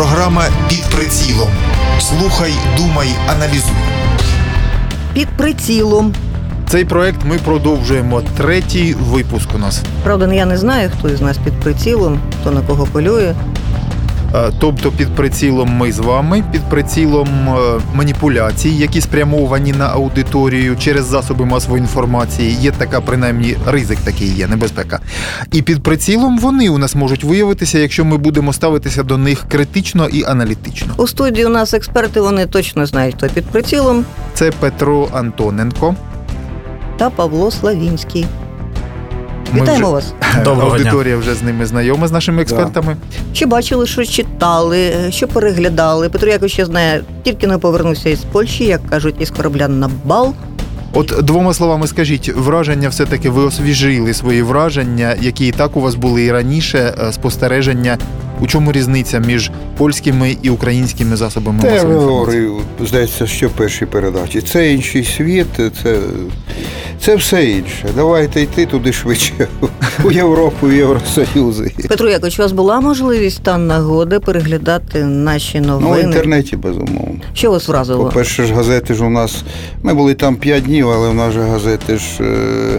Програма під прицілом. Слухай, думай, аналізуй. Під прицілом. Цей проект ми продовжуємо. Третій випуск у нас. Правда, я не знаю, хто із нас під прицілом, хто на кого полює. Е, Тобто під прицілом ми з вами, під прицілом е, маніпуляцій, які спрямовані на аудиторію через засоби масової інформації. Є така, принаймні, ризик такий є, небезпека. І під прицілом вони у нас можуть виявитися, якщо ми будемо ставитися до них критично і аналітично. У студії у нас експерти, вони точно знають, хто під прицілом, Це Петро Антоненко. та Павло Славінський. Ми Вітаємо вже- вас. Доброго дня. Аудиторія вже з ними знайома з нашими експертами. Що бачили, що читали, що переглядали. Петро Якович ще знає, тільки не повернувся із Польщі, як кажуть, із корабля на бал. От двома словами скажіть, враження все-таки ви освіжили свої враження, які і так у вас були і раніше, е, спостереження. У чому різниця між польськими і українськими засобами Та масової інформації? говорив, здається, що в першій передачі. Це інший світ, це, це все інше. Давайте йти туди швидше, у Європу, в Євросоюз. Петро Якович, у вас була можливість та нагода переглядати наші новини? Ну, в інтернеті, безумовно. Що вас вразило? По-перше ж, газети ж у нас. Ми були там 5 днів, але в нас же газети ж е,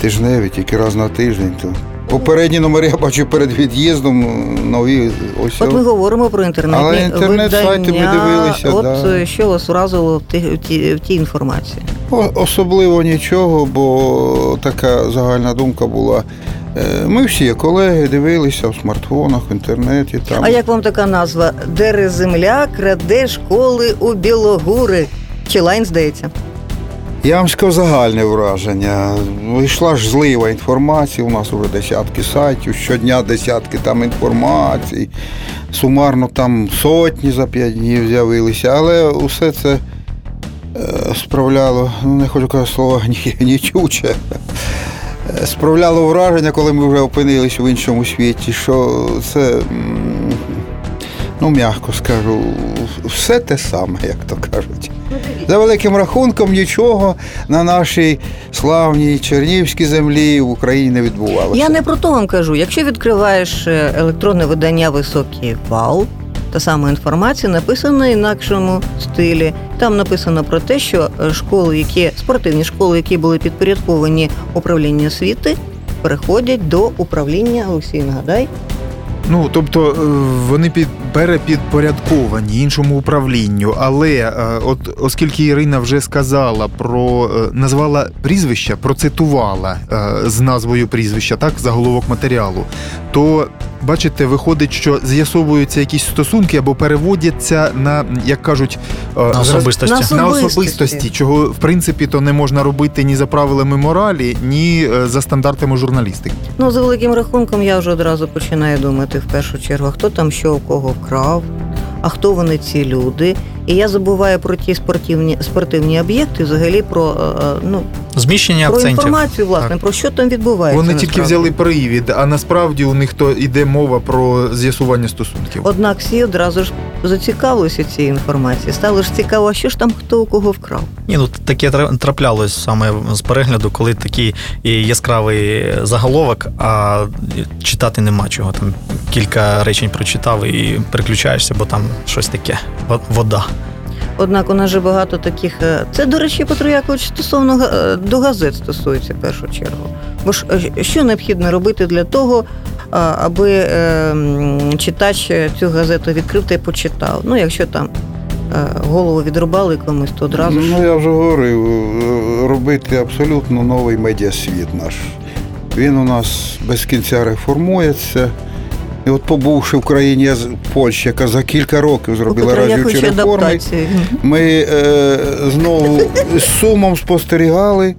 тижневі, тільки раз на тиждень. То. Попередні номери я бачу перед від'їздом, нові ось. От ми говоримо про інтернетні Але інтернет-сайти ми дивилися, От да. е, що вас вразило в тій, в тій, інформації? О- Особливо нічого, бо така загальна думка була. Е, Ми всі колеги дивилися в смартфонах, в інтернеті. Там. А як вам така назва? Дере земля краде школи у Білогури. Чи лайн здається? Я вам скажу загальне враження. Вийшла ж злива інформації. У нас вже десятки сайтів, щодня десятки там інформацій. Сумарно там сотні за п'ять днів з'явилися, але усе це е, справляло, ну не хочу казати слово нічуче. Е, Справляло враження, коли ми вже опинилися в іншому світі, що це, ну м'яко скажу, все те саме, як то кажуть. За великим рахунком нічого на нашій славній Чернівській землі в Україні не відбувалося. Я не про то вам кажу. Якщо відкриваєш е, електронне видання Високий вал, та сама інформація написана в інакшому стилі. Там написано про те, що е, школи, які спортивні школи, які були підпорядковані управлінню освіти, переходять до управління Олексій, нагадай. Ну тобто е, вони під перепідпорядковані іншому управлінню. Але е, от оскільки Ірина вже сказала про е, назвала прізвища, процитувала е, з назвою прізвища, так заголовок матеріалу, то бачите, виходить, що з'ясовуються якісь стосунки або переводяться на як кажуть На особистості. На на Особистості. особистості, чого в принципі то не можна робити ні за правилами моралі, ні за стандартами журналістики. Ну, за великим рахунком, я вже одразу починаю думати в першу чергу, хто там що у кого вкрав, а хто вони ці люди. І я забуваю про ті спортивні спортивні об'єкти, взагалі про, е, е, ну, Зміщення про акцентів. інформацію, власне, про що там відбувається. Вони тільки насправді. взяли привід, а насправді у них то йде мова про з'ясування стосунків. Однак всі одразу ж зацікавилися цією інформацією. Стало ж цікаво, а що ж там хто у кого вкрав. Ні, ну таке тра- траплялось саме з перегляду, коли такий яскравий заголовок, а читати нема чого. Там кілька речень прочитав і переключаєшся, бо там щось таке. Вода. Однак у нас же багато таких. е, Це, до речі, Петро Якович, стосовно е, до газет стосується в першу чергу. Бо ж е, що необхідно робити для того, аби читач цю газету відкрив та й почитав. Ну, якщо там голову відрубали комусь, то одразу Ну, я вже говорив, робити абсолютно новий медіасвіт наш. Він у нас без кінця реформується. І от побувши в країні Польщі, яка за кілька років зробила разючі реформи, адаптації. ми е, знову з сумом спостерігали,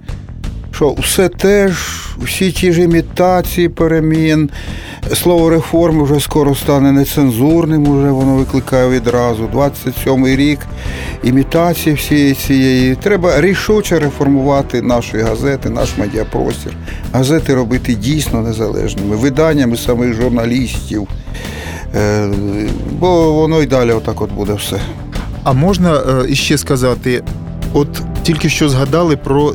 що все теж, всі ті ж імітації перемін. Слово реформи вже скоро стане нецензурним, уже воно викликає відразу. 27-й рік імітації всієї цієї. Треба рішуче реформувати наші газети, наш медіапростір. Газети робити дійсно незалежними, виданнями самих журналістів. Е, Бо воно й далі отак от буде все. А можна е, іще сказати, от тільки що згадали про е,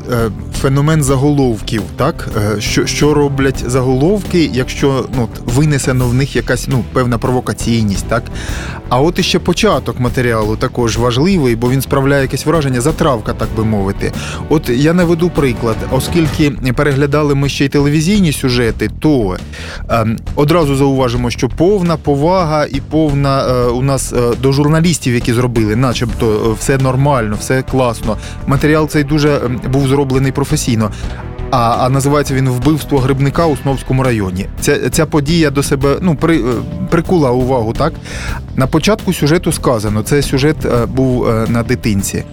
феномен заголовків, так? Е, Що, що роблять заголовки, якщо ну, винесено в них якась ну, певна провокаційність, так? А от іще початок матеріалу також важливий, бо він справляє якесь враження, затравка, так би мовити. От я наведу приклад, оскільки переглядали ми ще й телевізійні сюжети, то е, одразу зауважимо, що повна повага і повна е, у нас е, до журналістів, які зробили, начебто е, все нормально, все класно. Матеріал цей дуже ем, був зроблений професійно. А, а називається він вбивство грибника у Сновському районі. Ця, ця подія до себе ну, при, е, прикула увагу, так? На початку сюжету сказано, це сюжет е, був е, на дитинці.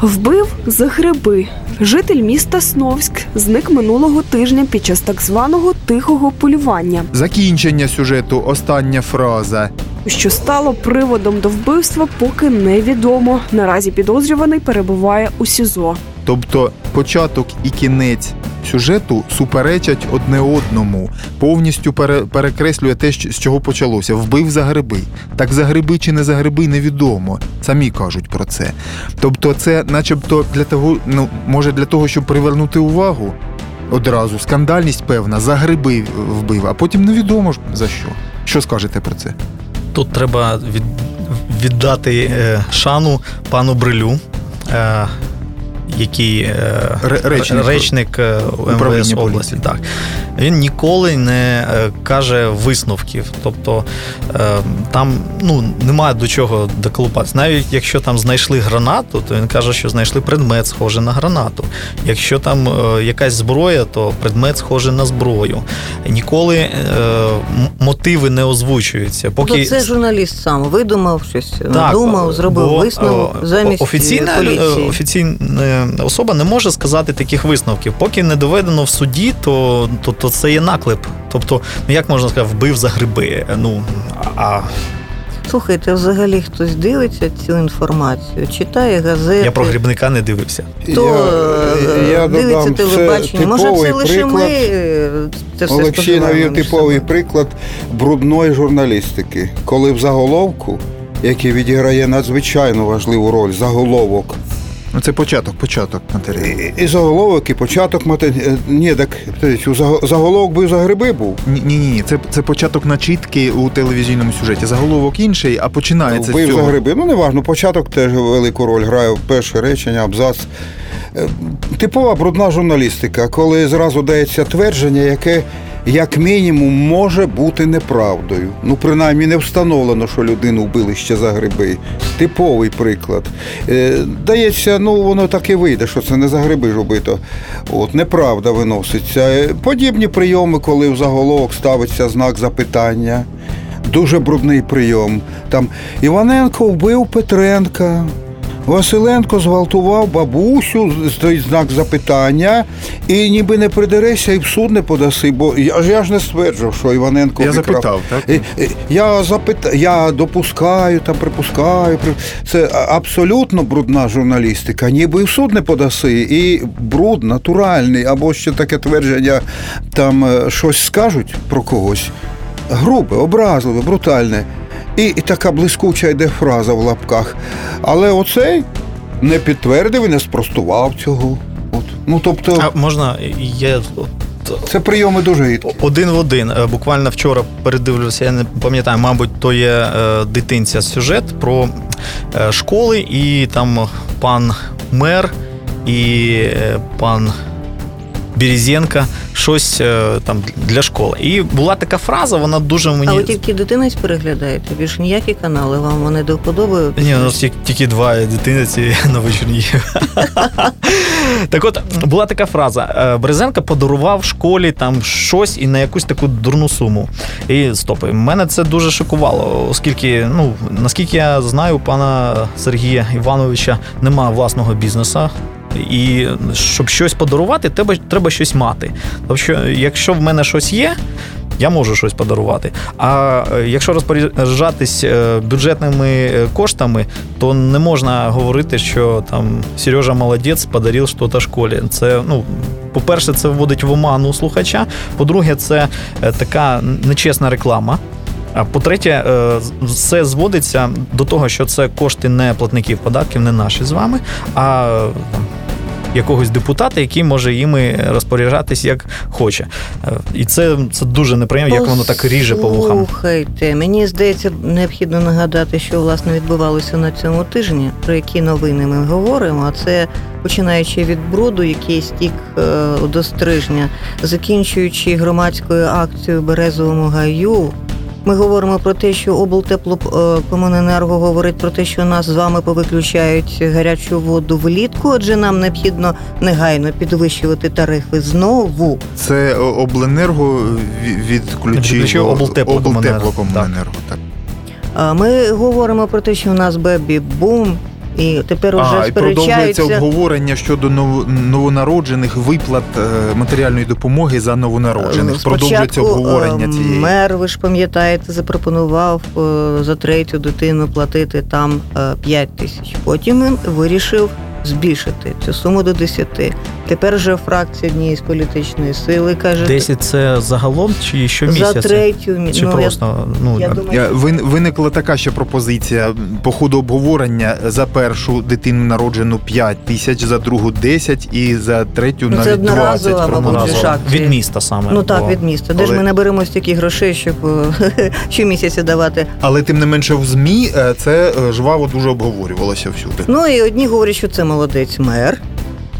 Вбив за гриби. Житель міста Сновськ зник минулого тижня під час так званого тихого полювання, Закінчення сюжету, остання фраза. що стало приводом до вбивства, поки невідомо. Наразі підозрюваний перебуває у СІЗО. Тобто початок і кінець сюжету суперечать одне одному, повністю пере, перекреслює те, з чого почалося. Вбив за гриби. Так за гриби чи не за гриби невідомо. Самі кажуть про це. Тобто, це, начебто, для того, ну може, для того, щоб привернути увагу. Одразу скандальність певна, за гриби вбив, а потім невідомо за що. Що скажете про це? Тут треба від, віддати е, шану пану Брилю, е, який е, речник. речник е, МВС області. Так. Він ніколи не е, каже висновків. Тобто там ну, немає до чого доколупатися. Навіть якщо там знайшли гранату, то він каже, що знайшли предмет, схожий на гранату. Якщо там якась зброя, то предмет схожий на зброю. Ніколи мотиви не озвучуються. Поки це журналіст сам видумав щось, надумав, зробив бо, висновок замість офіційна, поліції. офіційна особа не може сказати таких висновків. Поки не доведено в суді, то, то, то це є наклеп. Тобто, ну як можна сказати, вбив за гриби. Ну а Слухайте, взагалі хтось дивиться цю інформацію, читає газети. я про грибника не дивився. Хто е, дивиться додам, телебачення? Може, це лише ми приклад. е, це все Олексій навів типовий собою? приклад брудної журналістики, коли в заголовку, який відіграє надзвичайно важливу роль, заголовок. Ну, це початок, початок матеріалу. І, і заголовок, і початок мати. е, Ні, так у заголовок би за гриби був. Ні, ні, ні, це, це початок начітки у телевізійному сюжеті. Заголовок інший, а починається з Вбив за цього. гриби. Ну, неважно, початок теж велику роль грає перше речення, абзац. Е, Типова брудна журналістика, коли зразу дається твердження, яке як мінімум може бути неправдою. Ну, принаймні, не встановлено, що людину вбили ще за гриби. Типовий приклад. Е, Дається, ну воно так і вийде, що це не за гриби ж убито. От, неправда виноситься. Е, Подібні прийоми, коли в заголовок ставиться знак запитання. Дуже брудний прийом. Там Іваненко вбив Петренка. Василенко зґвалтував бабусю, стоїть знак запитання, і ніби не придерешся і в суд не подаси, бо я ж я ж не стверджував, що Іваненко Я викрав. запитав, так? І- і- Я запит... я допускаю, там припускаю. Це абсолютно брудна журналістика. Ніби і в суд не подаси, і бруд натуральний, або ще таке твердження, там е, щось скажуть про когось. Грубе, образливе, брутальне. І, така блискуча йде фраза в лапках. Але оцей не підтвердив і не спростував цього. От. Ну, тобто, А можна я це прийоми дуже гідкі. один в один. Е, Буквально вчора передивлюся, я не пам'ятаю, мабуть, то є е, дитинця сюжет про е, школи, і там пан мер і пан. Березенка, щось е, там для школи. І була така фраза, вона дуже мені. А ви тільки дитинець переглядаєте, більш ніякі канали вам вони до вподоби. Ні, у нас тільки, два дитиниці на вечірні. так от, була така фраза: е, Березенка подарував школі там щось і на якусь таку дурну суму. І стопи. Мене це дуже шокувало, оскільки, ну, наскільки я знаю, пана Сергія Івановича немає власного бізнесу. І щоб щось подарувати, треба, треба щось мати. Тобто, якщо в мене щось є, я можу щось подарувати. А е, якщо розпоряджатись е, бюджетними е, коштами, то не можна говорити, що там Сережа молодець, подарив щось школі. Це ну. По-перше, це вводить в оману слухача. По-друге, це така нечесна реклама. А по-третє, все зводиться до того, що це кошти не платників податків, не наші з вами, а якогось депутата, який може їми розпоряджатись як хоче. Е, І це, це дуже неприємно, як воно так ріже по вухам. Слухайте, мені здається, необхідно нагадати, що власне відбувалося на цьому тижні, про які новини ми говоримо. А це починаючи від бруду, який стік е, до стрижня, закінчуючи громадською акцією Березовому гаю. Ми говоримо про те, що облтеплокомуненерго говорить про те, що нас з вами повиключають гарячу воду влітку, отже, нам необхідно негайно підвищувати тарифи знову. Це обленерго ві- відключив Відключив облтеплокомуненерго. облтеплокомуненерго. Так. Ми говоримо про те, що у нас бебі-бум, і тепер уже А, і продовжується обговорення щодо нов- новонароджених виплат е, матеріальної допомоги за новонароджених. Продовжується обговорення е, цієї. Мер, ви ж пам'ятаєте, запропонував е, за третю дитину платити там 5 тисяч. Потім він вирішив збільшити цю суму до 10. Тепер вже фракція однієї з політичної сили каже 10 це загалом чи за третю Чи ну, я- просто ну, я думаю, вин- Виникла така ще пропозиція по ходу обговорення за першу дитину народжену 5 тисяч, за другу 10 і за третю Ну, навіть одноразова, 20 мабуть, проморазово. же ж акція. від міста саме. Ну так, бо- від міста. Де ж Але- ми наберемо стільки грошей, щоб щомісяця давати Але тим не менше в ЗМІ е, це е, жваво дуже обговорювалося всюди. Ну і одні говорять, що це молодець мер,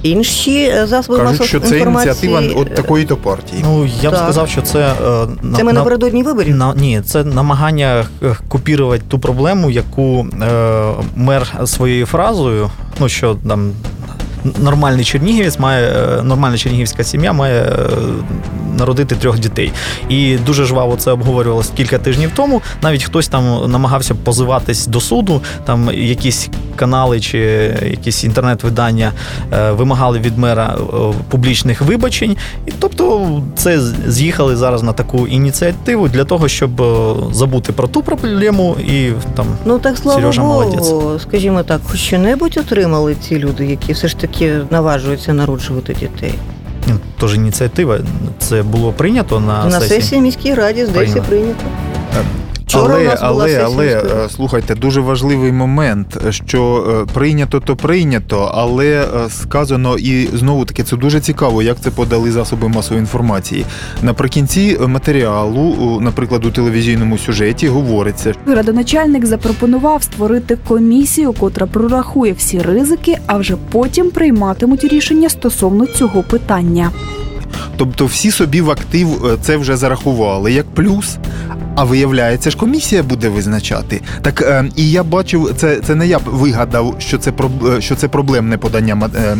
інші е, засоби Кажуть, масової що це інформації. ініціатива от такої-то партії. Ну, я б Так. сказав, що це. е, на- Це ми на- напередодні виборів. На, ні, це намагання е, купірувати ту проблему, яку е, мер своєю фразою, ну що там. Нормальний чернігівець має е, нормальна чернігівська сім'я має е, народити трьох дітей. І дуже жваво це обговорювалося кілька тижнів тому. Навіть хтось там намагався позиватись до суду, там якісь канали чи якісь інтернет-видання е, вимагали від мера публічних вибачень. І тобто це з'їхали зараз на таку ініціативу для того, щоб забути про ту проблему і там Ну так слава Богу, молодець. скажімо так, хоч що-небудь отримали ці люди, які все ж таки наважуються народжувати дітей. Тож ініціатива. Це було прийнято на, На сесії міській раді, здається, прийнято. Вчора у Але, нас була але, сесія але е, слухайте, дуже важливий момент, що е, прийнято, то прийнято, але е, сказано і знову таки це дуже цікаво, як це подали засоби масової інформації. Наприкінці матеріалу, наприклад, у телевізійному сюжеті говориться, Градоначальник запропонував створити комісію, котра прорахує всі ризики, а вже потім прийматимуть рішення стосовно цього питання. Тобто всі собі в актив е, це вже зарахували як плюс. А виявляється ж, комісія буде визначати. Так е, і я бачив, це, це не я б вигадав, що це е, що це проблемне подання е,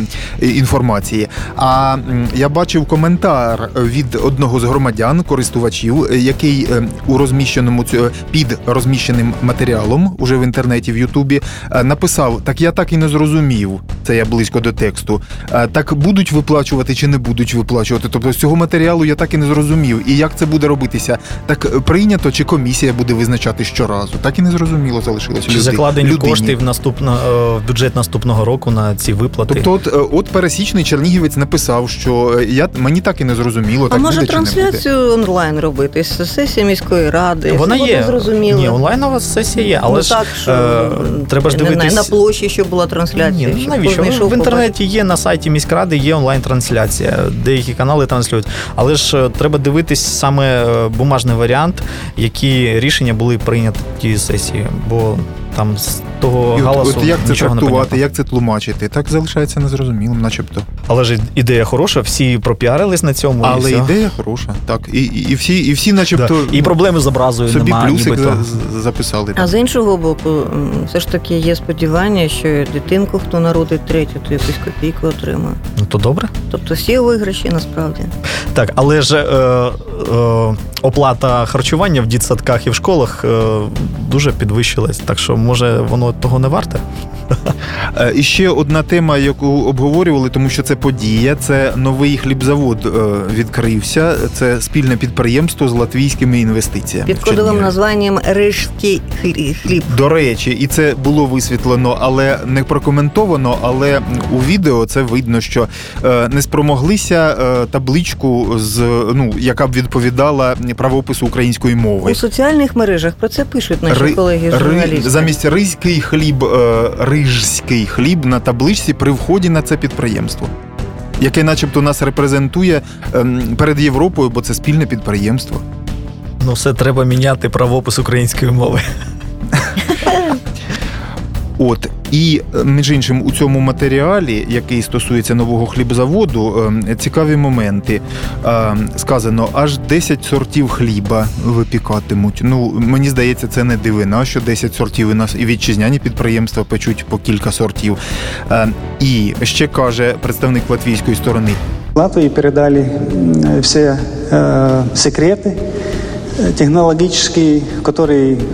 інформації. А м, я бачив коментар від одного з громадян, користувачів, е, який е, у розміщеному під розміщеним матеріалом уже в інтернеті в Ютубі е, написав: Так я так і не зрозумів. Це я близько до тексту. Е, Так будуть виплачувати чи не будуть виплачувати? Тобто з цього матеріалу я так і не зрозумів. І як це буде робитися? Так е, прийнято, чи комісія буде визначати щоразу? Так і не зрозуміло залишилося. Чи закладені людині. кошти в наступно е, в бюджет наступного року на ці виплати? Тобто, от, е, от пересічний чернігівець написав, що я мені так і не зрозуміло, А так може буде чи не буде. трансляцію онлайн робити з сесії міської ради? Вона є. зрозуміло. Ні, онлайнова сесія є, але ну, ж так, що е, треба ж дивитись. на площі, щоб була трансляція. Ні, ну, щоб навіщо? В інтернеті є на сайті міськради, є онлайн-трансляція. Деякі канали транслюють. Але ж е, треба дивитись саме е, бумажний варіант, які рішення були прийняті сесії. Бо там з того І галасу от як це нічого трактувати, як це тлумачити? Так залишається незрозумілим, начебто. Але ж ідея хороша, всі пропіарились на цьому. і Але все. ідея хороша. Так, і, і, і всі, і всі, начебто, Да. І проблеми з образою собі немає. плюсик нібито. за- записали. А з іншого боку, все ж таки є сподівання, що дитинку, хто народить третю, то якусь копійку отримає. Ну то добре. Тобто всі виграші насправді. Так, але ж е, е, оплата харчування в дітсадках і в школах е, дуже підвищилась. Так що, може, воно того не варте? Е, І ще одна тема, яку обговорювали, тому що це подія. Це новий хлібзавод е, відкрився. Це спільне підприємство з латвійськими інвестиціями. Під кодовим названням Рижський хліб. До речі, і це було висвітлено, але не прокоментовано. Але у відео це видно, що е, не спромоглися табличку з ну яка б відповідала правопису української мови. У соціальних мережах про це пишуть наші Ри- колеги Ри- журналісти. замість ризький хліб, е, рижський хліб на табличці при вході на це підприємство, яке, начебто, нас репрезентує перед Європою, бо це спільне підприємство. Ну, все треба міняти правопис української мови. От і е, між іншим у цьому матеріалі, який стосується нового хлібзаводу, ем, цікаві моменти. Ем, Сказано, аж 10 сортів хліба випікатимуть. Ну мені здається, це не дивина, що 10 сортів у нас і вітчизняні підприємства печуть по кілька сортів. Ем, І ще каже представник латвійської сторони: Латвии передали м, все э, секреты э, технологические, которые ш-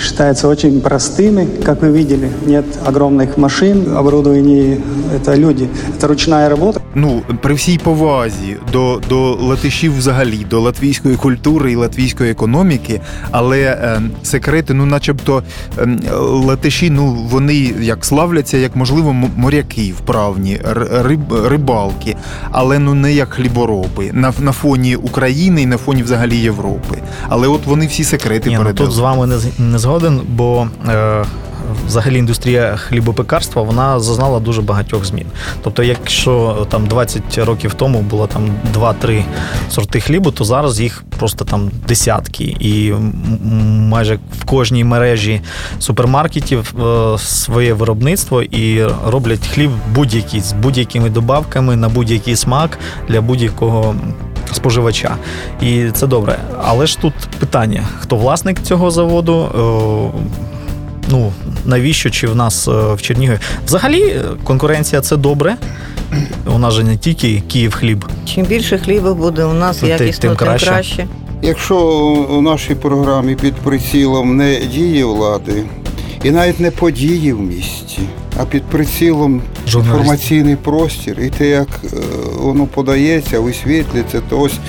считаются очень простыми, как вы видели. Нет огромных машин, оборудование – это люди, это ручная работа. ну при всій повазі до, до латишів взагалі, до латвійської культури і латвійської економіки, але е, секрети, ну, начебто, е, латиші, ну вони як славляться, як можливо, м- моряки вправні, р- риб, рибалки, але ну не як хлібороби на, на фоні України і на фоні взагалі Європи. Але от вони всі секрети Ні, ну, передали. тут з вами не, з- не згоден, бо е, взагалі індустрія хлібопекарства вона зазнала дуже багатьох змін. Тобто, якщо там 20 років тому було там 2-3 сорти хлібу, то зараз їх просто там десятки. І майже в кожній мережі супермаркетів е, своє виробництво і роблять хліб будь-який з будь-якими добавками на будь-який смак для будь-якого споживача. І це добре. Але ж тут питання: хто власник цього заводу? Е, Ну, навіщо чи в нас е, в Чернігові? Взагалі, е, конкуренція це добре. У нас же не тільки Київ хліб. Чим більше хліба буде у нас Тим- якісно, тим тим краще. краще. Якщо у нашій програмі під прицілом не дії влади, і навіть не події в місті, а під прицілом Інформаційний простір, і те, як е, воно подається, висвітлюється, то ось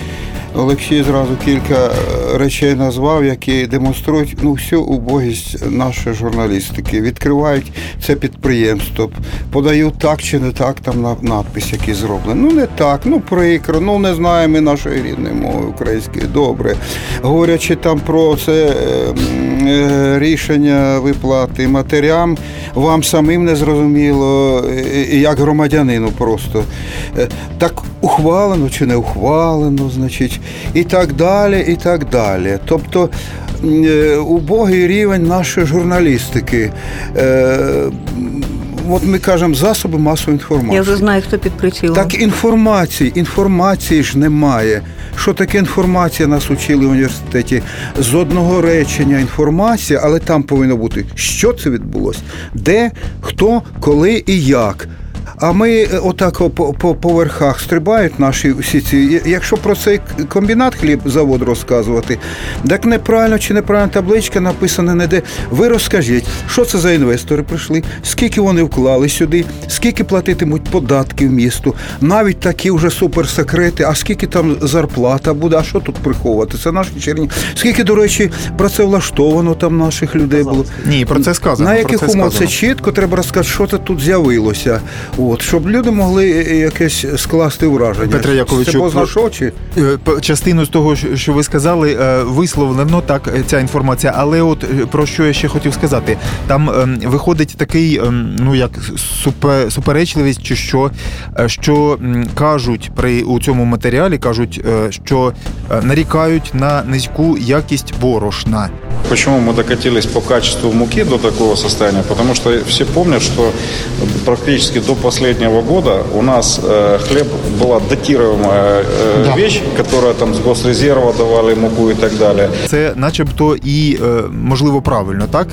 Олексій зразу кілька е, речей назвав, які демонструють ну, всю убогість нашої журналістики. Відкривають це підприємство, подають так чи не так, там на- надпис, який зроблений. Ну не так, ну прикро, ну не знаємо ми нашої рідної мови української. Добре. Говорячи там про це е, е, рішення виплати матерям, вам самим не зрозуміло, як громадянину просто. Так ухвалено чи не ухвалено, значить, і так далі, і так далі. Тобто е, убогий рівень нашої журналістики. Е, От ми кажемо засоби масової інформації. Я вже знаю, хто під прицілом. Так інформації, інформації ж немає. Що таке інформація нас учили в університеті? З одного речення інформація, але там повинно бути, що це відбулося, де, хто, коли і як. А ми е, отак по, по, по верхах стрибають наші всі ці. Якщо про цей комбінат хлібзавод розказувати, так неправильно чи неправильна табличка написана не де. Ви розкажіть, що це за інвестори прийшли, скільки вони вклали сюди, скільки платитимуть податків місту, навіть такі вже суперсекрети, а скільки там зарплата буде, а що тут приховувати? Це наші черні. Скільки, до речі, працевлаштовано там наших людей було. Ні, про це сказано. На яких це умов це чітко треба розказати, що це тут з'явилося. От, щоб люди могли якесь скласти враження. Петре Яковичу, що чи? Е, Частину з того, що- що ви сказали, е, висловлено так е, ця інформація. Але от е, про що я ще хотів сказати, там ем, виходить такий, ем, ну як супе, суперечливість, чи що, е, що кажуть при у цьому матеріалі, кажуть, е, що е, нарікають на низьку якість борошна. Почему мы докатились по качеству муки до такого состояния? Потому что все помнят, что практически до последнего года у нас э, хлеб была датируемая э, вещь, которая там с госрезерва давали муку и так далее. Це, начебто, і е, можливо правильно, так?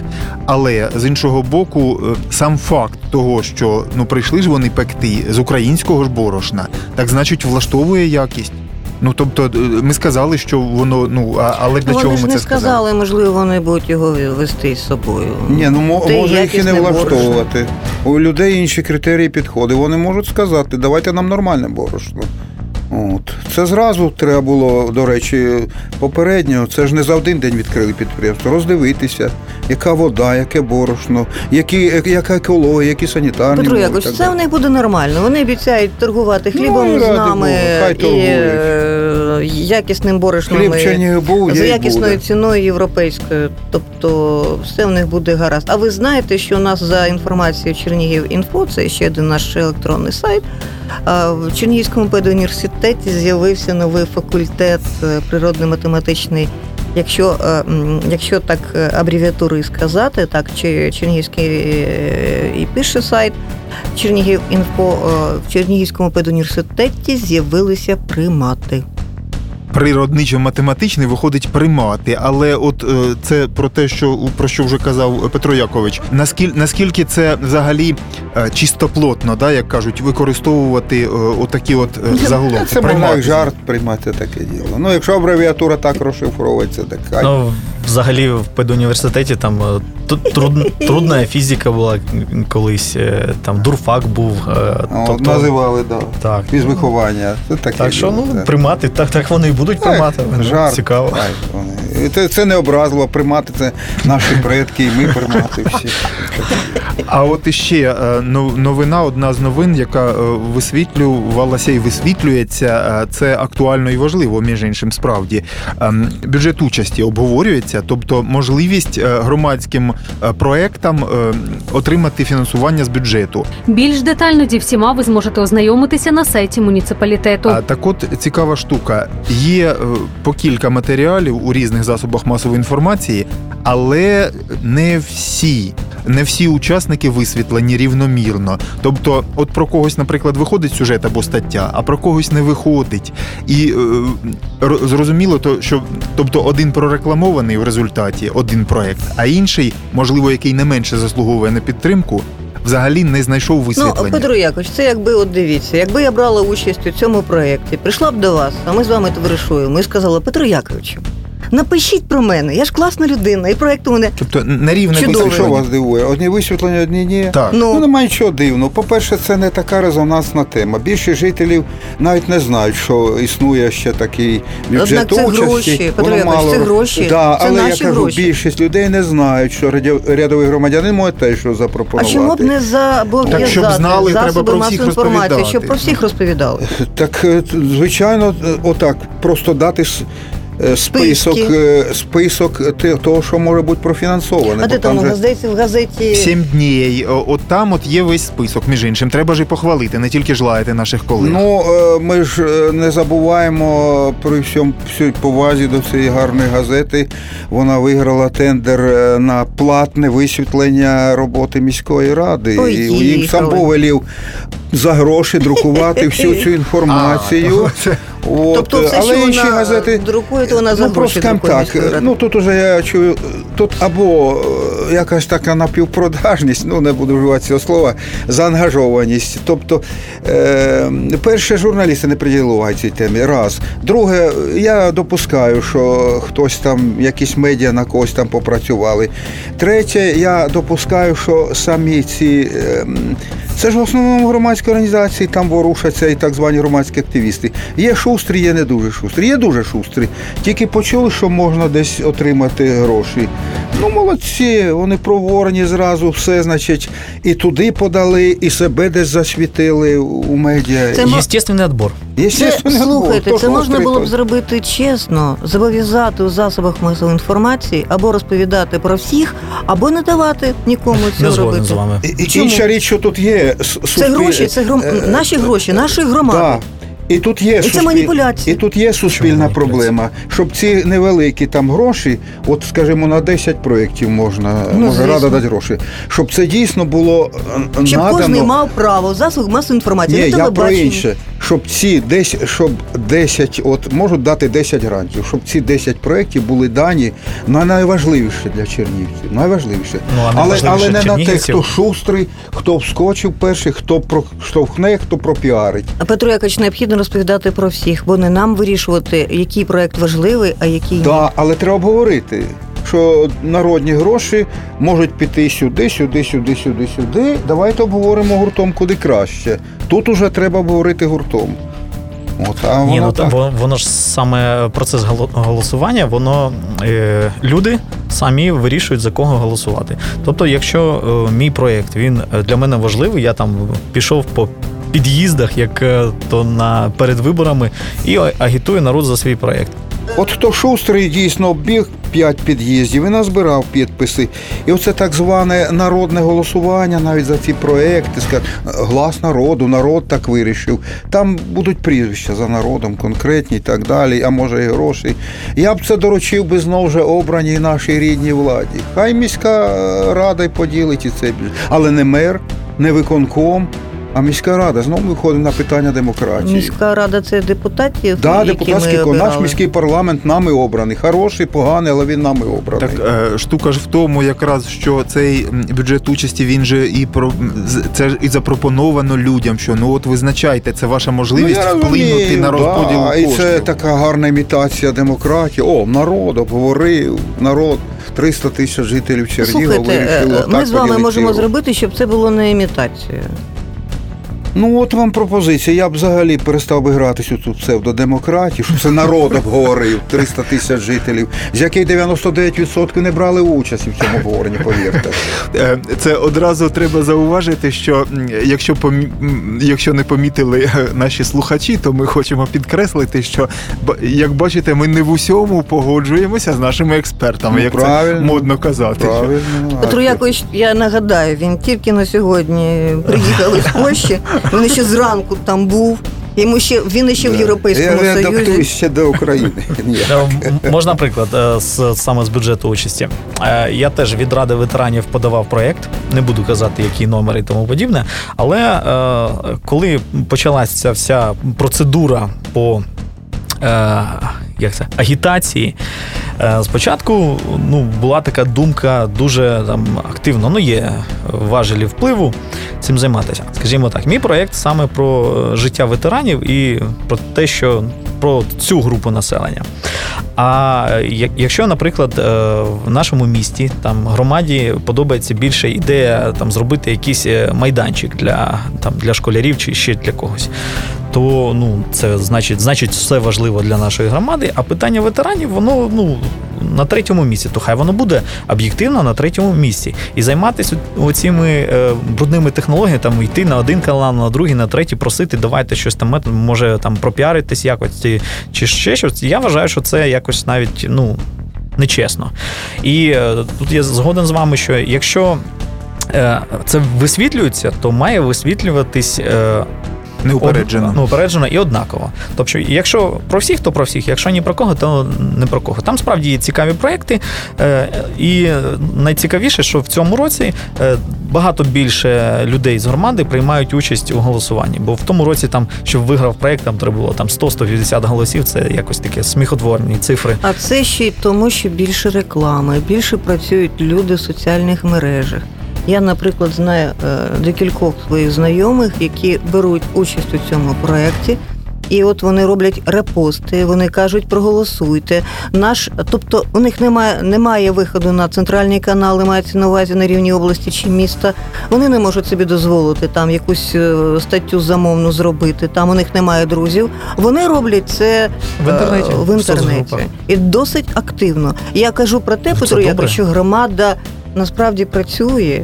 Але з іншого боку, е, сам факт того, що ну прийшли ж вони пекти з українського ж борошна, так значить влаштовує якість. Ну тобто, е, ми сказали, що воно ну а, але для вони чого ж ми не це сказали? сказали, можливо, вони будуть його вести з собою. Ні, ну може їх і не влаштовувати. борошно. влаштовувати. У людей інші критерії підходи. Вони можуть сказати, давайте нам нормальне борошно. От. Це зразу треба було, до речі, попередньо. Це ж не за один день відкрили підприємство. Роздивитися, яка вода, яке борошно, які, яка екологія, які санітарні. Петро Якович, це у них буде нормально. Вони обіцяють торгувати хлібом Ну, з нами Богу, хай і е, якісним борошном. І- був, за якісною буде. ціною європейською, тобто все в них буде гаразд. А ви знаєте, що у нас за інформацією Чернігів інфо, це ще один наш електронний сайт. В Чернігівському педуніверситеті з'явився новий факультет е, природно-математичний. Якщо, е, якщо так е, абревіатури сказати, так чи Чернігівський і пише сайт Чернігів інфо в Чернігівському педуніверситеті з'явилися примати. Природничо-математичний виходить приймати. але от е, це про те, що про що вже казав Петро Якович. Наскільки наскільки це взагалі е, чистоплотно, да, як кажуть, використовувати е, отакі от е, заголовки. Це приймати. жарт приймати таке діло. Ну, якщо абревіатура так розшифровується, так хай. Взагалі, в педуніверситеті там е, труд, трудна фізика була колись, е, там дурфак був. е, О, Тобто, називали, да. так. Фізвиховання. Це так, Так що ну, приймати, так, так вони і будуть Так, примати. жарт. Цікаво. Так, вони. Це, це не образливо, примати це наші предки, і ми примати всі. А от іще е, новина, одна з новин, яка е, висвітлювалася і висвітлюється, е, це актуально і важливо, між іншим, справді. Ем, Бюджет участі обговорюється, тобто можливість громадським проектам отримати фінансування з бюджету. Більш детально зі всіма ви зможете ознайомитися на сайті муніципалітету. А так от цікава штука. Є по кілька матеріалів у різних засобах масової інформації, але не всі. Не всі учасники висвітлені рівномірно. Тобто, от про когось, наприклад, виходить сюжет або стаття, а про когось не виходить. І е, зрозуміло, то що тобто один прорекламований в результаті, один проект, а інший, можливо, який не менше заслуговує на підтримку, взагалі не знайшов Ну. Петро Якович, це якби от дивіться, якби я брала участь у цьому проєкті, прийшла б до вас, а ми з вами товаришуємо, і сказала, Петро Яковичу, напишіть про мене, я ж класна людина, і проєкт у мене. Тобто на рівне Чудово. Що вас дивує? Одні висвітлення, одні ні. Так. Ну, Ну, немає нічого дивного. По-перше, це не така резонансна тема. Більшість жителів навіть не знають, що існує ще такий бюджет Однак це участі. гроші, Петро Воно це гроші. Да, Це але наші я кажу, гроші. більшість людей не знають, що рядовий громадянин може теж що а чому б не зобов'язати Так, щоб знали, треба про масової всіх інформації, розповідати. щоб про всіх розповідали. Так, е, звичайно, е, отак, просто дати список, Списки. е, список того, що може бути профінансоване. А де там там, же- здається, в газеті Сім днів. От там от є весь список, між іншим. Треба ж і похвалити, не тільки ж лаяти наших колег. Ну, е, ми ж е, не забуваємо при всьому всій повазі до цієї гарної газети. Вона виграла тендер е, на платне висвітлення роботи міської ради. І їм сам повелів за гроші друкувати всю цю інформацію. От, Тобто все, але що інші вона газети друкує, то вона за ну, просто гроші друкує так. міської ради. Ну тут уже я чую, тут або е, якась така напівпродажність, ну не буду вживати цього слова, заангажованість. Тобто, е, перше, журналісти не приділили цій темі. Раз. Друге, я допускаю, що хтось там, якісь медіа на когось там попрацювали. Третє, я допускаю, що самі ці. е, це ж в основному громадські організації, там ворушаться і так звані громадські активісти. Є шустрі, є не дуже шустрі. Є дуже шустрі. Тільки почули, що можна десь отримати гроші. Ну, молодці, вони проворені зразу, все, значить, і туди подали, і себе десь засвітили у медіа. Це Естественний відбор. Це, слухайте, це можна було б то- зробити чесно, зобов'язати у засобах масової інформації або розповідати про всіх, або не давати нікому цього робити. з вами. І- і Чому? Інша річ, що тут є. С- Це гроші, це гром... е, наші гроші, нашої громади. Да. І тут є І це маніпуляції. І тут є суспільна проблема, щоб ці невеликі там гроші, от скажімо, на 10 проєктів можна, Ну, може рада дати гроші, щоб це дійсно було е, Щоб надано. кожен мав право засобах масової інформації, Ні, я про інше. Щоб ці 10, щоб 10, от можуть дати 10 грантів, щоб ці 10 проєктів були дані на найважливіше для чернівців. Найважливіше. Ну, а але, але не на те, хто шустрий, хто вскочив перший, хто проштовхне, хто пропіарить. А Петро Якович, необхідно розповідати про всіх, бо не нам вирішувати, який проект важливий, а який ні. Але треба обговорити, що народні гроші можуть піти сюди, сюди, сюди, сюди, сюди. Давайте обговоримо гуртом куди краще. Тут уже треба обговорити гуртом. От, а Ні, ну так. воно, воно ж саме процес голо- голосування, воно е, люди самі вирішують за кого голосувати. Тобто, якщо е, мій проєкт він е, для мене важливий, я там пішов по під'їздах, як е, то на перед виборами, і агітує народ за свій проєкт. От хто шустрий дійсно обіг п'ять під'їздів і назбирав підписи. І оце так зване народне голосування навіть за ці проекти, скажуть, глас народу, народ так вирішив. Там будуть прізвища за народом, конкретні і так далі, а може і гроші. Я б це доручив би знову вже обраній нашій рідній владі. Хай міська рада й поділить і цей бюджет. Але не мер, не виконком. А міська рада знову виходить на питання демократії. Міська рада це депутатів. Да, які депутатський ми кон- наш міський парламент нами обраний. Хороший, поганий, але він нами обраний. Так е, штука ж в тому, якраз що цей бюджет участі він же і про це ж і запропоновано людям, що ну от визначайте, це ваша можливість Ну, вплинути розумію, на розподіл да, коштів. І це така гарна імітація демократії. О, народ обговорив, народ 300 тисяч жителів Чернігова е, ми отак з вами можемо зробити, щоб це було не імітацією. Ну от вам пропозиція. Я б взагалі перестав би гратися у цю псевдодемократію, щоб це народ обговорив 300 тисяч жителів, з яких 99% не брали участі в цьому обговоренні, повірте. Е, Це одразу треба зауважити, що якщо помі... якщо не помітили е, наші слухачі, то ми хочемо підкреслити, що ба- як бачите, ми не в усьому погоджуємося з нашими експертами, Ну, як правильно. це модно казати. Правильно. Петро Якович, я нагадаю, він тільки на сьогодні приїхав із Польщі. Він ще зранку там був. Йому ще він ще в Я Європейському не Союзі. ще до України. Е, Можна приклад е, з саме з бюджету участі. Е, Я теж від ради ветеранів подавав проєкт, не буду казати, який номер і тому подібне. Але коли почалася ця вся процедура по як це, агітації, е, спочатку ну, була така думка дуже там, активно. Ну, є важелі впливу цим займатися. Скажімо так, мій проєкт саме про е, життя ветеранів і про те, що про цю групу населення. А якщо, наприклад, е, в нашому місті там громаді подобається більше ідея там зробити якийсь майданчик для там для школярів чи ще для когось, то ну це значить, значить, все важливо для нашої громади. А питання ветеранів, воно ну на третьому місці, то хай воно буде об'єктивно на третьому місці. І займатися оціми е, брудними технологіями, там йти на один канал, на другий, на третій, просити, давайте щось там може там пропіаритись якось чи, ще щось. Я вважаю, що це якось навіть ну нечесно. І е, тут я згоден з вами, що якщо е, це висвітлюється, то має висвітлюватись. Неупереджено. Ну, упереджено і однаково. Тобто, якщо про всіх, то про всіх. Якщо ні про кого, то не про кого. Там справді є цікаві проекти. Е, і найцікавіше, що в цьому році е, багато більше людей з громади приймають участь у голосуванні. Бо в тому році, там, щоб виграв проект, там треба було там 100-150 голосів. Це якось таке сміхотворні цифри. А це ще й тому, що більше реклами, більше працюють люди в соціальних мережах. Я, наприклад, знаю е, декількох своїх знайомих, які беруть участь у цьому проєкті. І от вони роблять репости, вони кажуть, проголосуйте. Наш, тобто у них немає, немає виходу на центральні канали, мається на увазі на рівні області чи міста. Вони не можуть собі дозволити там якусь е, статтю замовну зробити. Там у них немає друзів. Вони роблять це В інтернеті, е, в інтернеті. І досить активно. Я кажу про те, Петро добре. Що громада насправді працює.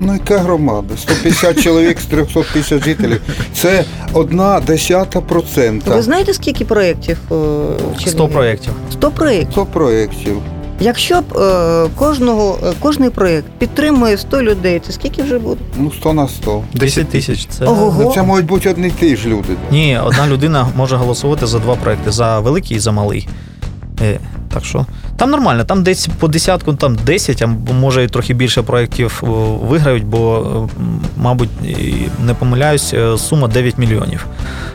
Ну, яка громада? 150 чоловік з 300 тисяч жителів. Це одна десята процента. Ви знаєте, скільки проєктів? е, в 100 проєктів. 100 проєктів. 100 проєктів. Якщо б е, кожного, е, кожний проєкт підтримує 100 людей, це скільки вже буде? Ну, 100 на 100. 10 тисяч. Це Ого. Ну, це можуть бути одні й ті ж люди. ні, одна людина може голосувати за два проекти: за великий і за малий. Е, так що там нормально, там десь по десятку, там 10, а може і трохи більше проєктів виграють, бо, е, мабуть, не помиляюсь, е, сума 9 мільйонів.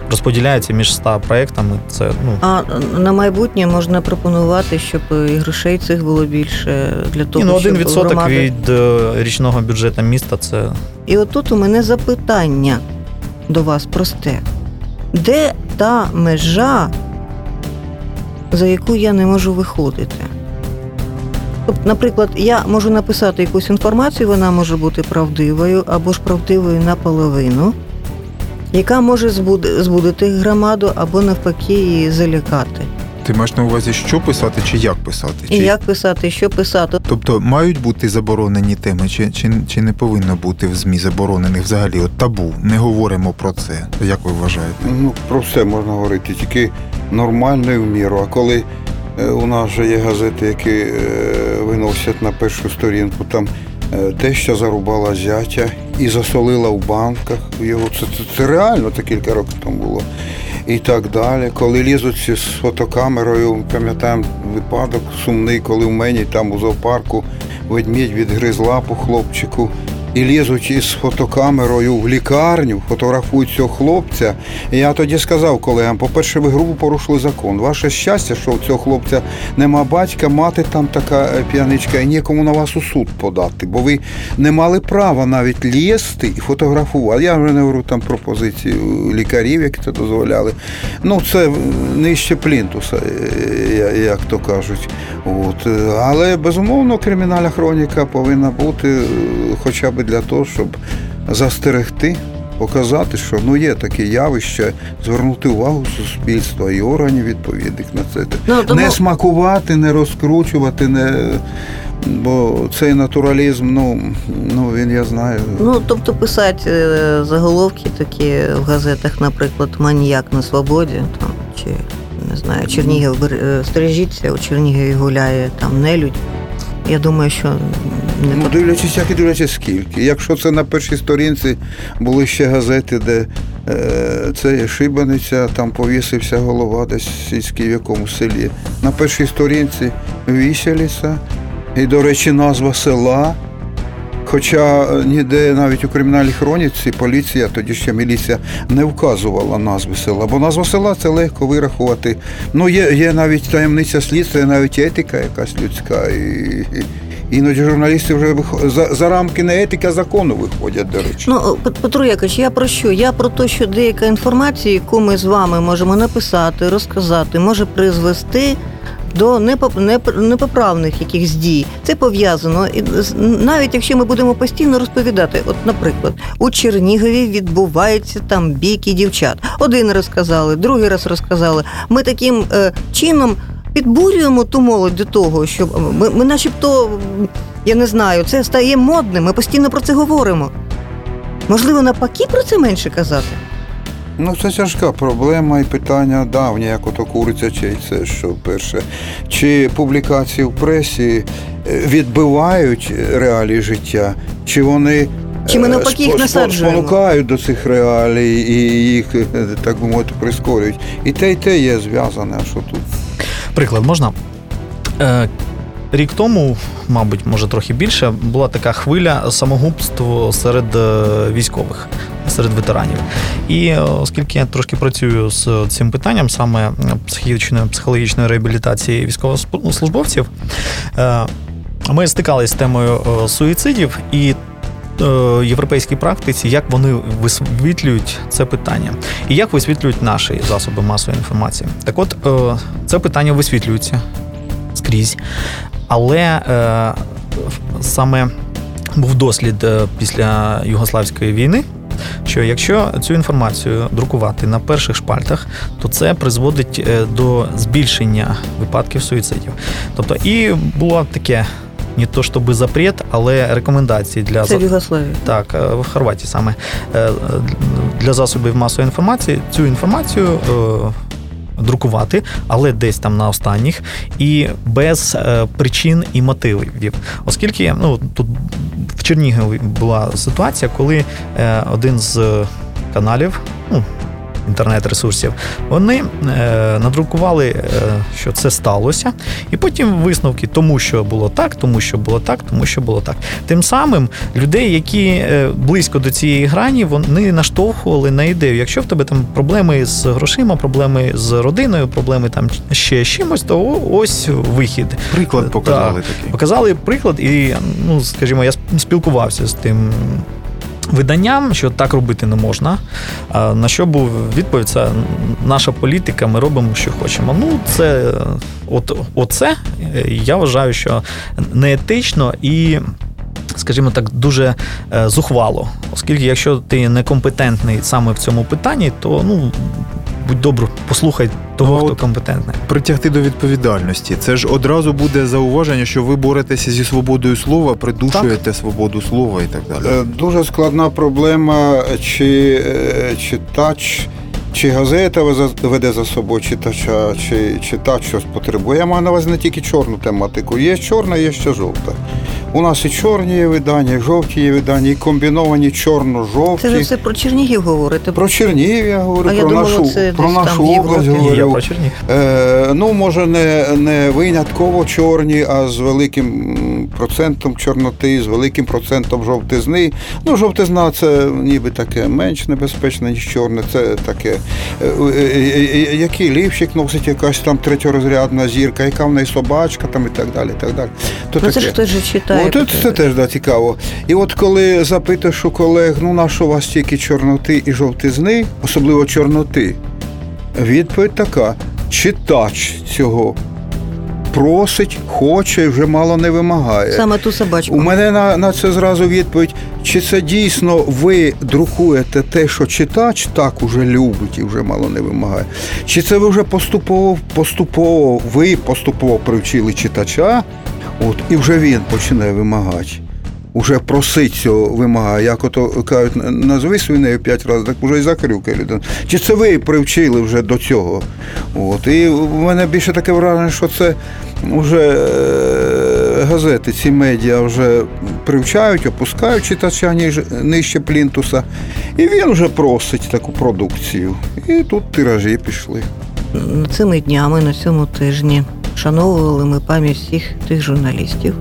Розподіляється між 100 проєктами. Це ну А на майбутнє можна пропонувати, щоб і грошей цих було більше для того, Ні, ну, один щоб відсоток громади- від е, річного бюджету міста це І отут у мене запитання до вас просте. Де та межа, за яку я не можу виходити? Тобто, наприклад, я можу написати якусь інформацію, вона може бути правдивою або ж правдивою наполовину, яка може збудити громаду або навпаки її залякати. Ти маєш на увазі, що писати чи як писати? І Чи... як писати, що писати. Тобто мають бути заборонені теми, чи, чи, чи не повинно бути в ЗМІ заборонених взагалі? От табу, не говоримо про це. Як ви вважаєте? Ну, про все можна говорити, тільки нормально і в міру. А коли е, у нас же є газети, які е, виносять на першу сторінку, там е, те, що зарубала зятя і засолила в банках. Його це, це, це реально це кілька років тому було. І так далі. Коли лізуть з фотокамерою, пам'ятаємо випадок сумний, коли в мені там у зоопарку ведмідь відгриз лапу хлопчику. І лізуть із фотокамерою в лікарню, фотографують цього хлопця. І я тоді сказав колегам: по-перше, ви грубо порушили закон. Ваше щастя, що у цього хлопця нема батька, мати там така е, п'яничка, і нікому на вас у суд подати, бо ви не мали права навіть лізти і фотографувати. Я вже не говорю там про позицію лікарів, які це дозволяли. Ну, це нижче плінтуса, е, як то кажуть. От. е, Але безумовно кримінальна хроніка повинна бути хоча б для того, щоб застерегти, показати, що ну є таке явище, звернути увагу суспільства і органів відповідних на це. Ну, тому- Не смакувати, не розкручувати, не. Бо цей натуралізм, ну, ну він я знаю. Ну, тобто писати е, заголовки такі в газетах, наприклад, Маніяк на свободі, там, чи не знаю, Чернігів е, стережіться, у Чернігові гуляє там нелюдь. Я думаю, що Ну, дивлячись, як і дивлячись скільки. Якщо це на першій сторінці були ще газети, де е, це шибаниця, там повісився голова десь в сільській в якомусь селі. На першій сторінці віселіса, і, до речі, назва села. Хоча е, ніде навіть у кримінальній хроніці поліція, тоді ще міліція не вказувала назви села, бо назва села це легко вирахувати. Ну, є, є навіть таємниця слідства, є навіть етика якась людська. І, і, іноді журналісти вже виход- за, за рамки не етики, а закону виходять, до речі. Ну, Пет- Петро Якович, я про що? Я про те, що деяка інформація, яку ми з вами можемо написати, розказати, може призвести до непоп- неп- непоправних якихось дій. Це пов'язано. І навіть якщо ми будемо постійно розповідати, от, наприклад, у Чернігові відбуваються там бійки дівчат. Один раз сказали, другий раз розказали. Ми таким е, чином. Підбурюємо ту молодь до того, що ми, ми начебто, я не знаю, це стає модним, ми постійно про це говоримо. Можливо, навпаки про це менше казати. Ну, це тяжка проблема і питання давнє, як ото куриця чи це що перше. Чи публікації в пресі е, відбивають реалії життя, чи вони Чи ми е, навпаки їх насаджуємо? спонукають до цих реалій і їх, е, так би мовити, прискорюють. І те, і те є зв'язане, а що тут? Приклад можна? Е, Рік тому, мабуть, може трохи більше, була така хвиля самогубств серед е, військових, серед ветеранів. І е, оскільки я трошки працюю з цим питанням, саме психічної психологічної реабілітації військовослужбовців, е, ми стикалися з темою е, суїцидів і. Е, Європейській практиці, як вони висвітлюють це питання, і як висвітлюють наші засоби масової інформації. Так от, е, це питання висвітлюється скрізь. Але е, саме був дослід після Югославської війни. Що якщо цю інформацію друкувати на перших шпальтах, то це призводить до збільшення випадків суїцидів. Тобто, і було таке не то щоб запрет, але рекомендації для Це в Югославії. так, е, в Хорватії саме е, для засобів масової інформації цю інформацію е, друкувати, але десь там на останніх, і без е, причин і мотивів. Оскільки ну, тут в Чернігові була ситуація, коли е, один з каналів, ну, інтернет-ресурсів, вони е, надрукували, е, що це сталося, і потім висновки, тому що було так, тому що було так, тому що було так. Тим самим людей, які е, близько до цієї грані, вони наштовхували на ідею. Якщо в тебе там проблеми з грошима, проблеми з родиною, проблеми там ще з чимось, то ось вихід. Приклад показали Так. такий. Показали приклад, і ну, скажімо, я спілкувався з тим. Виданням, що так робити не можна. На що був відповідь? Це наша політика, ми робимо, що хочемо. Ну, це от, оце е, я вважаю, що неетично і. Скажімо так, дуже е, зухвало, оскільки якщо ти некомпетентний саме в цьому питанні, то ну будь добр, послухай того, Ну, хто компетентний. Притягти до відповідальності. Це ж одразу буде зауваження, що ви боретеся зі свободою слова, придушуєте свободу слова і так далі. Е, Дуже складна проблема, чи е, читач, чи газета везе- веде за собою читача, чи читач щось потребує. Я маю на увазі не тільки чорну тематику. Є чорна, є ще жовта. У нас і чорні є видання, і жовті є видання, і комбіновані чорно-жовті. Це ж все про Чернігів говорите. Про Чернігів я говорю, А я про думала, нашу, це про нашу Європі. область Ні, я говорю. про Чернігів. Е, ну, може, не, не винятково чорні, а з великим процентом чорноти, з великим процентом жовтизни. Ну, жовтизна це ніби таке менш небезпечне, ніж чорне. Це таке. е, е, е, Який лівчик носить якась там третьорозрядна зірка, яка в неї собачка там і так далі. І так далі. То Ну це ж таке. читає. От це, це теж да, цікаво. І от коли запитуєш у колег, ну на що у вас тільки чорноти і жовтизни, особливо чорноти, відповідь така: читач цього просить, хоче вже мало не вимагає. Саме ту собачку. У мене на, на це зразу відповідь: чи це дійсно ви друкуєте те, що читач так уже любить і вже мало не вимагає? Чи це ви вже поступово, поступово, ви поступово привчили читача, от, і вже він починає вимагати? Уже просить цього вимагає, як ото кажуть, назви свинею п'ять разів, так вже і закрюкає людина. Чи це ви привчили вже до цього? От. І в мене більше таке враження, що це вже е, газети, ці медіа вже привчають, опускають читача ніж, нижче плінтуса. І він вже просить таку продукцію. І тут тиражі пішли. Цими днями на цьому тижні шановували ми пам'ять всіх тих журналістів,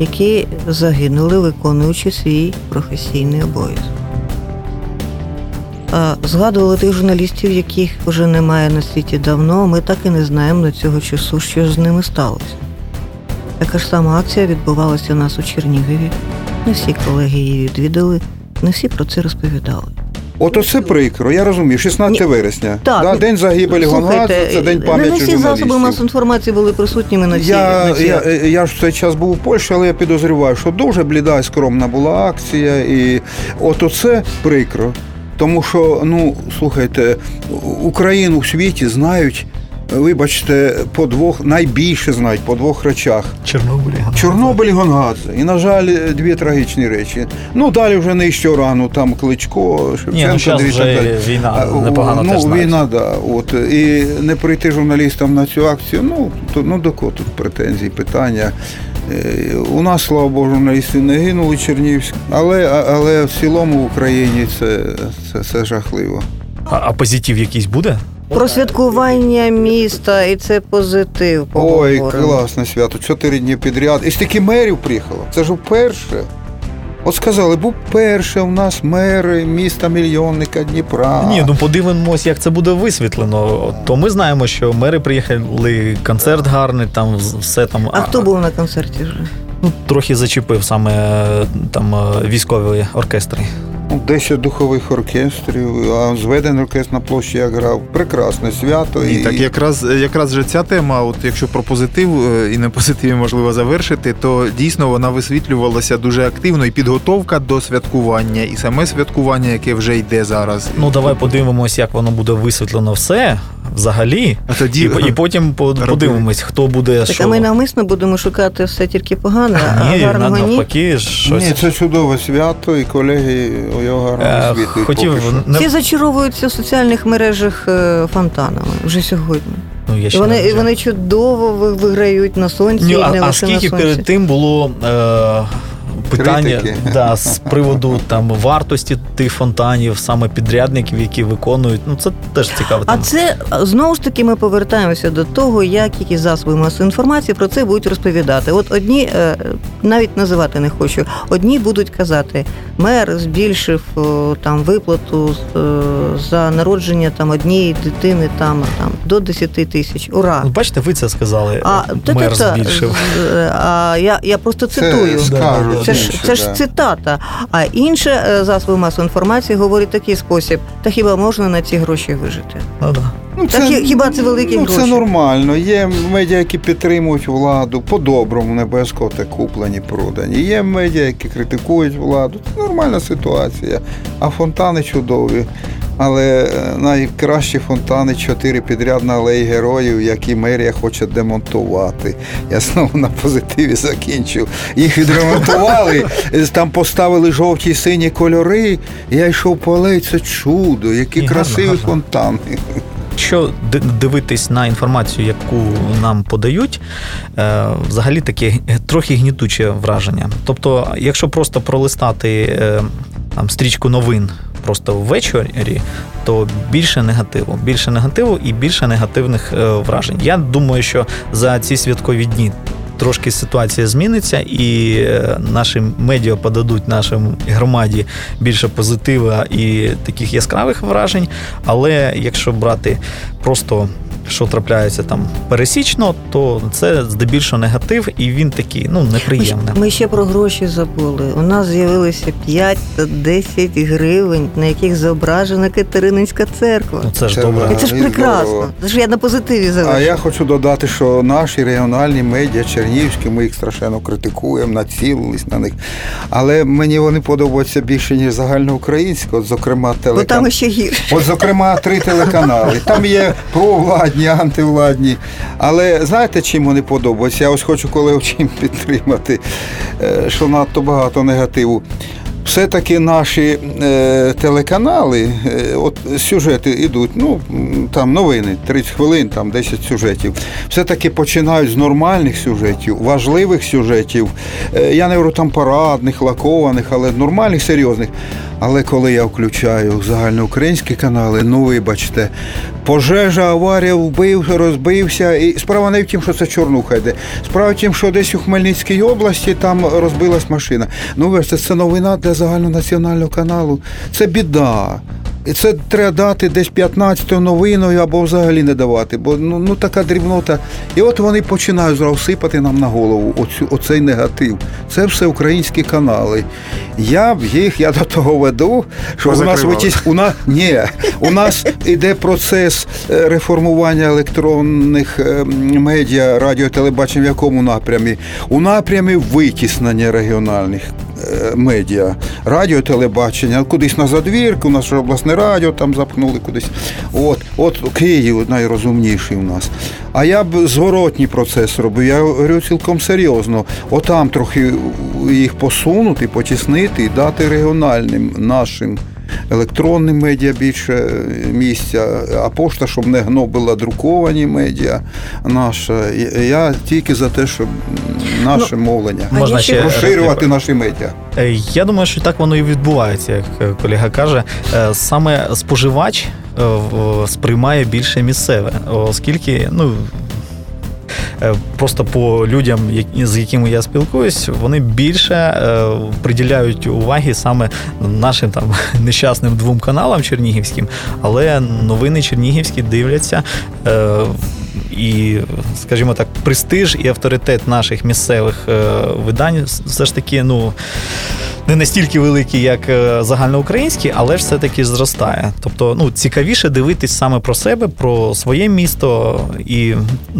які загинули, виконуючи свій професійний обов'язок. Згадували тих журналістів, яких вже немає на світі давно, ми так і не знаємо до цього часу, що з ними сталося. Така ж сама акція відбувалася у нас у Чернігові. Не всі колеги її відвідали, не всі про це розповідали. От це прикро, я розумію, 16 Ні, вересня. так. да, день загибелі Гонгадзе, це день не пам'яті всі засоби масової інформації були присутніми на цій, Я, на цій я, я ж в цей час був у Польщі, але я підозрюваю, що дуже бліда і скромна була акція, і от оце прикро. Тому що, ну, слухайте, Україну в світі знають, вибачте, по двох, найбільше знають по двох речах. Чорнобилі. Чорнобиль Гонгадзе. І, на жаль, дві трагічні речі. Ну, далі вже нижче рану, там Кличко, Шевченко. Ні, ну дві вже війна непогано ну, теж знають. війна, да. От. І не прийти журналістам на цю акцію, ну, то, ну до кого тут претензії, питання. Е, У нас, слава Богу, журналісти не гинули Чернігівські, але, але в цілому в Україні це, це, це жахливо. А, а позитив якийсь буде? Про святкування міста, і це позитив. Ой, поговоримо. класне свято, чотири дні підряд. І стільки мерів приїхало. Це ж вперше. От сказали, був перше у нас мери міста мільйонника Дніпра. Ні, ну подивимось, як це буде висвітлено. То ми знаємо, що мери приїхали, концерт гарний, там все там. А хто був на концерті вже? Ну, трохи зачепив саме там військові оркестри. Ну, 10 духових оркестрів, а зведений оркестр на площі я грав. Прекрасне свято. Ні, так якраз якраз же ця тема, от якщо про позитив е, і на позитиві можливо завершити, то дійсно вона висвітлювалася дуже активно. І підготовка до святкування, і саме святкування, яке вже йде зараз. Ну давай подивимось, як воно буде висвітлено все взагалі. А тоді І, і потім подивимось, хто буде Так, що. а ми навмисно будемо шукати все тільки погане, а Ні, гарного ні. навпаки, щось. Ні, це чудове свято, і колеги його гарно Е, хотів поки не Всі зачаровуються в соціальних мережах е, фонтанами вже сьогодні. ну, я ще вони, і вони чудово ви- виграють на сонці, Ні, і а, не а лише на скільки сонці. перед тим було е, питання Критики. да, з приводу там вартості тих фонтанів, саме підрядників, які виконують. Ну це теж цікаво. А це знову ж таки ми повертаємося до того, як які засоби масової інформації про це будуть розповідати. От одні е, навіть називати не хочу. Одні будуть казати, мер збільшив там виплату е, за народження там однієї дитини там там до 10 тисяч. Ура! Ну, бачите, ви це сказали. А, та, мер та, та, збільшив. а я, я просто цитую. Це скажуть Це ж, інші, це ж да. цитата. А інше е, засоби масової інформації говорить такий спосіб: та хіба можна на ці гроші вижити? Ну, да. Ну, це, так, хіба це великі ну, Це нормально. Є медіа, які підтримують владу, по-доброму, не обов'язково так куплені, продані. Є медіа, які критикують владу. Це нормальна ситуація. А фонтани чудові. Але е, найкращі фонтани чотири підряд на алеї героїв, які мерія хоче демонтувати. Я знову на позитиві закінчив. Їх відремонтували, е, там поставили жовті і сині кольори. Я йшов по алеї, це чудо, які І красиві гарно. фонтани. Якщо дивитись на інформацію, яку нам подають, е, взагалі таке трохи гнітуче враження. Тобто, якщо просто пролистати там, стрічку новин просто ввечері, то більше негативу, більше негативу і більше негативних е, вражень. Я думаю, що за ці святкові дні. Трошки ситуація зміниться, і е, наші медіа подадуть нашим громаді більше позитива і таких яскравих вражень. Але якщо брати просто що трапляється там пересічно, то це здебільшого негатив, і він такий ну неприємний. ми ще про гроші забули. У нас з'явилося 5 та 10 гривень, на яких зображена Катерининська церква. Ну це ж добре. І це ж прекрасно. Це ж я на позитиві А я хочу додати, що наші регіональні медіа чернігівські, ми їх страшенно критикуємо, націлились на них. Але мені вони подобаються більше, ніж загальноукраїнські, от, зокрема, Бо там ще гірше. От, зокрема, три телеканали. Там є провладні, антивладні. Але знаєте, чим вони подобаються? Я ось хочу колегу чим підтримати, е, що надто багато негативу. Все-таки наші е, телеканали, е, от сюжети йдуть, ну там новини, 30 хвилин, там 10 сюжетів. Все-таки починають з нормальних сюжетів, важливих сюжетів. Е, я не говорю там парадних, лакованих, але нормальних, серйозних. Але коли я включаю загальноукраїнські канали, ну вибачте, пожежа, аварія, вбив, розбився. І справа не в тім, що це чорнуха йде. Справа в тім, що десь у Хмельницькій області там розбилась машина. Ну вибачте, це новина для загальнонаціонального каналу. Це біда. І це треба дати десь 15 новиною або взагалі не давати, бо ну, ну така дрібнота. І от вони починають зразу сипати нам на голову оцю, оцей негатив. Це все українські канали. Я б їх, я до того веду, що у нас витіс, у нас ні, у нас іде процес е, реформування електронних е, медіа, радіо, телебачення в якому напрямі? У напрямі витіснення регіональних медіа, радіо, телебачення, кудись на задвірку, у нас же обласне радіо там запхнули кудись. От, от Київ найрозумніший у нас. А я б зворотній процес робив. Я говорю цілком серйозно. Отам трохи їх посунути, потіснити і дати регіональним нашим. Електронним медіа більше місця, а пошта, щоб не гнобила друковані медіа наша. Я тільки за те, щоб наше мовлення Можна ще розширювати наші медіа. Е, Я думаю, що так воно і відбувається, як е, колега каже. Е, Саме споживач е, сприймає більше місцеве, оскільки ну. Е, Просто по людям, з якими я спілкуюсь, вони більше е, приділяють уваги саме нашим там нещасним двом каналам чернігівським, але новини чернігівські дивляться. Е, і, скажімо так, престиж і авторитет наших місцевих видань все ж таки, ну. Не настільки великий, як е, загальноукраїнський, але ж все-таки зростає. Тобто, ну, цікавіше дивитись саме про себе, про своє місто, і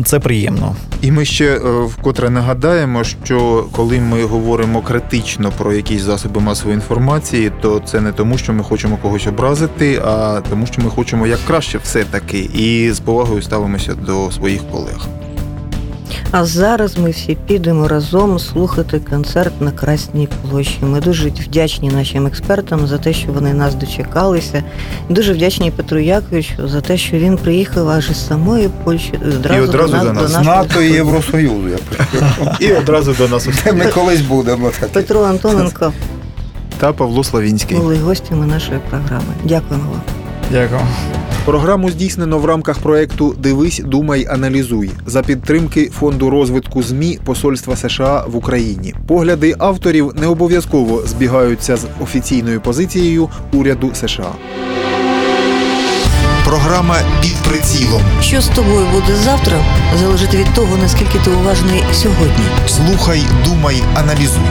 це приємно. І ми ще е, вкотре нагадаємо, що коли ми говоримо критично про якісь засоби масової інформації, то це не тому, що ми хочемо когось образити, а тому, що ми хочемо як краще все-таки, і з повагою ставимося до своїх колег. А зараз ми всі підемо разом слухати концерт на Красній площі. Ми дуже вдячні нашим експертам за те, що вони нас дочекалися. Дуже вдячні Петру Яковичу за те, що він приїхав аж із самої Польщі одразу, І одразу до до нас. нас. НАТО і. Євросоюзу. Я прийшов. І одразу до нас Де ми колись будемо. Петро Антоненко та Павло Славінський. були гостями нашої програми. Дякуємо вам. Дякую. Програму здійснено в рамках проекту Дивись, думай, аналізуй за підтримки фонду розвитку змі Посольства США в Україні. Погляди авторів не обов'язково збігаються з офіційною позицією уряду США. Програма під прицілом. Що з тобою буде завтра, залежить від того, наскільки ти уважний сьогодні. Слухай, думай, аналізуй.